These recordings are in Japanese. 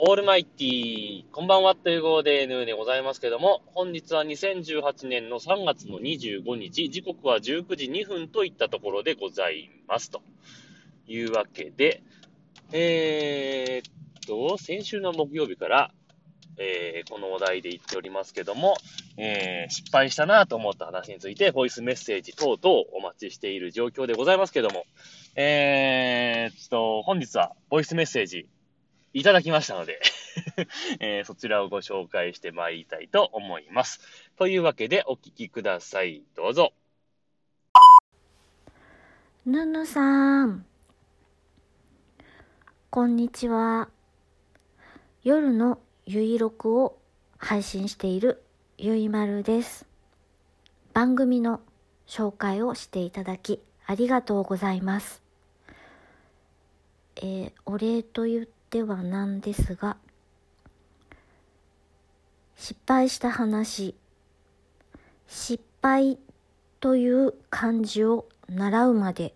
オールマイティー、こんばんはという号で N でございますけども、本日は2018年の3月の25日、時刻は19時2分といったところでございます。というわけで、えー、っと、先週の木曜日から、えーこのお題で言っておりますけども、えー失敗したなと思った話について、ボイスメッセージ等々お待ちしている状況でございますけども、えーっと、本日はボイスメッセージいただきましたので、えーそちらをご紹介してまいりたいと思います。というわけでお聞きください。どうぞ。ぬぬさん。こんにちは。夜のゆいろくを配信しているゆいまるです。番組の紹介をしていただきありがとうございます。えーお礼と言ってではなんですが、失敗した話、失敗という漢字を習うまで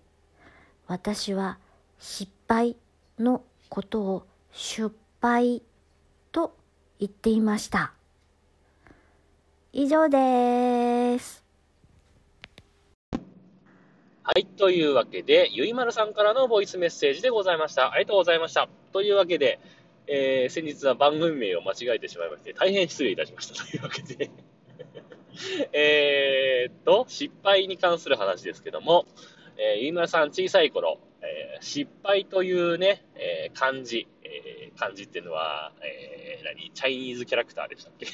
私は失敗のことを失敗と言っていました。以上です。はい。というわけで、ゆいまるさんからのボイスメッセージでございました。ありがとうございました。というわけで、えー先日は番組名を間違えてしまいまして、大変失礼いたしました。というわけで、えっと、失敗に関する話ですけども、えーゆいまるさん小さい頃、えー失敗というね、えー漢字、えー漢字っていうのは、えー何？チャイニーズキャラクターでしたっけ？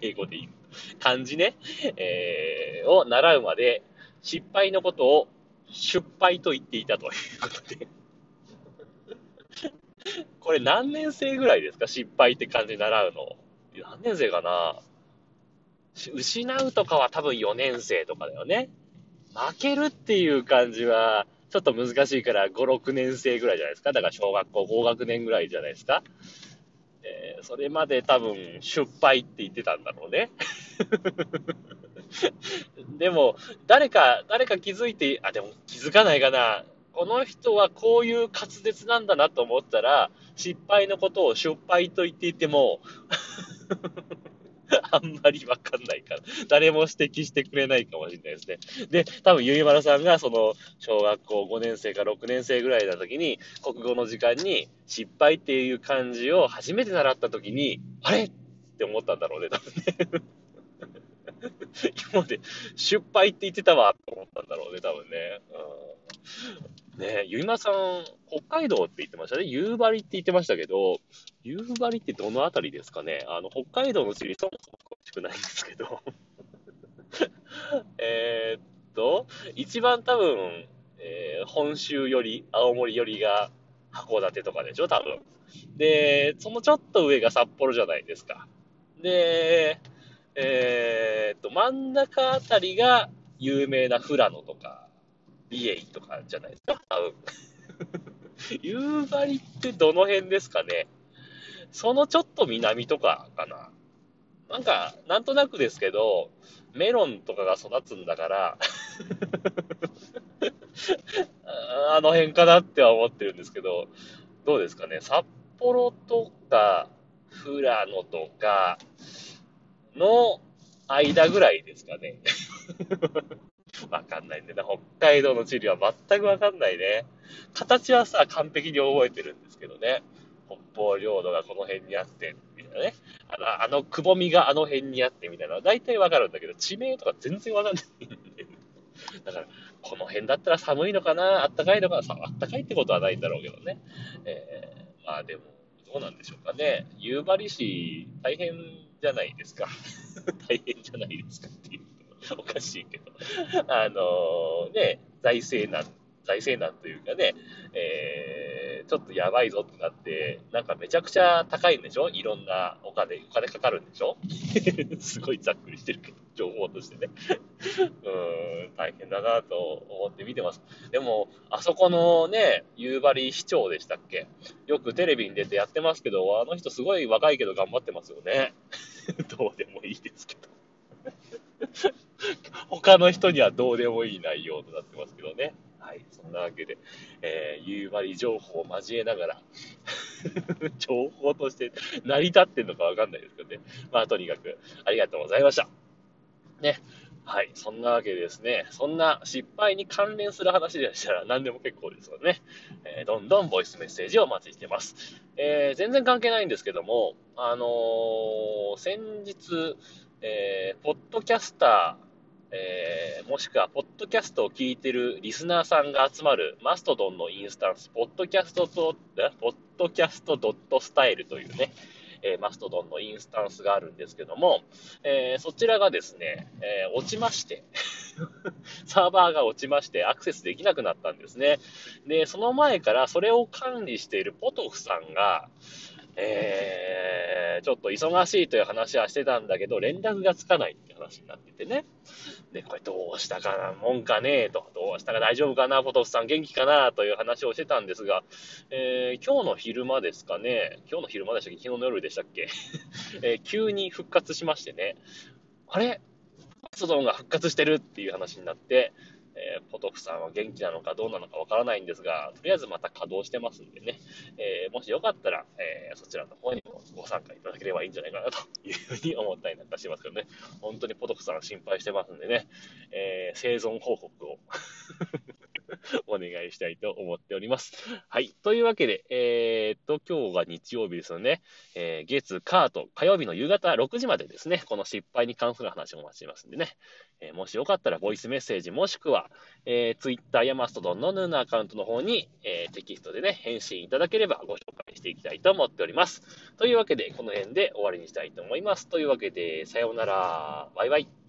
英語で言う。漢字ね、えーを習うまで、失敗のことを失敗と言っていたということで。これ何年生ぐらいですか？失敗って漢字習うの。何年生かな？失うとかは多分4年生とかだよね。負けるっていう感じは、ちょっと難しいから5、6年生ぐらいじゃないですか？だから小学校高学年ぐらいじゃないですか？えーそれまで多分、失敗って言ってたんだろうね。でも、誰か、誰か気づいて、あ、でも気づかないかな。この人はこういう滑舌なんだなと思ったら、失敗のことを失敗と言っていても、あんまりわかんないから、誰も指摘してくれないかもしれないですね。で、多分、ゆいまるさんが、その、小学校5年生か6年生ぐらいの時に、国語の時間に、失敗っていう漢字を初めて習った時に、あれ？って思ったんだろうね、多分ね。今まで、失敗って言ってたわ、と思ったんだろうね、多分ね。うん、ねえ、ゆいまさん、北海道って言ってましたね。夕張って言ってましたけど、夕張ってどのあたりですかね。あの、北海道の地理そもそも詳しくないんですけど。えっと、一番多分、えー本州より、青森よりが函館とかでしょ、多分。で、そのちょっと上が札幌じゃないですか。で、えーっと、真ん中あたりが有名な富良野とか、美瑛とかじゃないですか、多分。夕張ってどの辺ですかね？そのちょっと南とかかな。なんか、なんとなくですけど、メロンとかが育つんだから、あの辺かなっては思ってるんですけど、どうですかね？札幌とか、富良野とかの間ぐらいですかね。わかんないんだよな。北海道の地理は全くわかんないね。形はさ、完璧に覚えてるんですけどね。北方領土がこの辺にあって、みたいなね。あの、あのくぼみがあの辺にあって、みたいなのは大体わかるんだけど、地名とか全然わかんないんだよね。だから、この辺だったら寒いのかなあったかいのかなさあったかいってことはないんだろうけどね。えー、まあでも、どうなんでしょうかね。夕張市、大変じゃないですか。大変じゃないですかっていうとおかしいけど。あのね、財政難、財政難というかね、えーちょっとやばいぞってなって、なんかめちゃくちゃ高いんでしょ？いろんなお金、お金かかるんでしょ？すごいざっくりしてるけど、情報としてね。うん、大変だなと思って見てます。でも、あそこのね、夕張市長でしたっけ？よくテレビに出てやってますけど、あの人すごい若いけど頑張ってますよね。どうでもいいですけど。他の人にはどうでもいい内容となってますけどね。はい、そんなわけで、えー、夕張情報を交えながら、情報として成り立ってんのかわかんないですけどね。まあ、とにかく、ありがとうございました。ね。はい。そんなわけでですね、そんな失敗に関連する話でしたら何でも結構ですのでね、えー、どんどんボイスメッセージをお待ちしてます。えー、全然関係ないんですけども、あのー、先日、えー、ポッドキャスター、えもしくは、ポッドキャストを聞いてるリスナーさんが集まるマストドンのインスタンス、ポッドキャストと、ポッドキャストドットスタイルというね、えー、マストドンのインスタンスがあるんですけども、えー、そちらがですね、えー、落ちまして サーバーが落ちましてアクセスできなくなったんですね。で、その前からそれを管理しているポトフさんが、えー、ちょっと忙しいという話はしてたんだけど、連絡がつかないって話になっててね。で、これどうしたかな、もんかねえと、どうしたか大丈夫かな、ポトフさん元気かなという話をしてたんですが、えー、今日の昼間ですかね、今日の昼間でしたっけ？昨日の夜でしたっけ、えー、急に復活しましてね、あれ？マストドンが復活してるっていう話になって、えー、ポトフさんは元気なのかどうなのかわからないんですが、とりあえずまた稼働してますんでね、えー、もしよかったら、えー、そちらの方にもご参加いただければいいんじゃないかなというふうに思ったりなんかしてますけどね、本当にポトフさん心配してますんでね、え生存報告を。お願いしたいと思っております。はい。というわけで、えー、っと、今日が日曜日ですよね。えー、月、火と火曜日の夕方6時までですね、この失敗に関する話をお待ちしますんでね。えー、もしよかったらボイスメッセージもしくは、えー、Twitter やマストドンのヌーナアカウントの方に、え、テキストでね、返信いただければご紹介していきたいと思っております。というわけで、この辺で終わりにしたいと思います。というわけで、さようなら。バイバイ。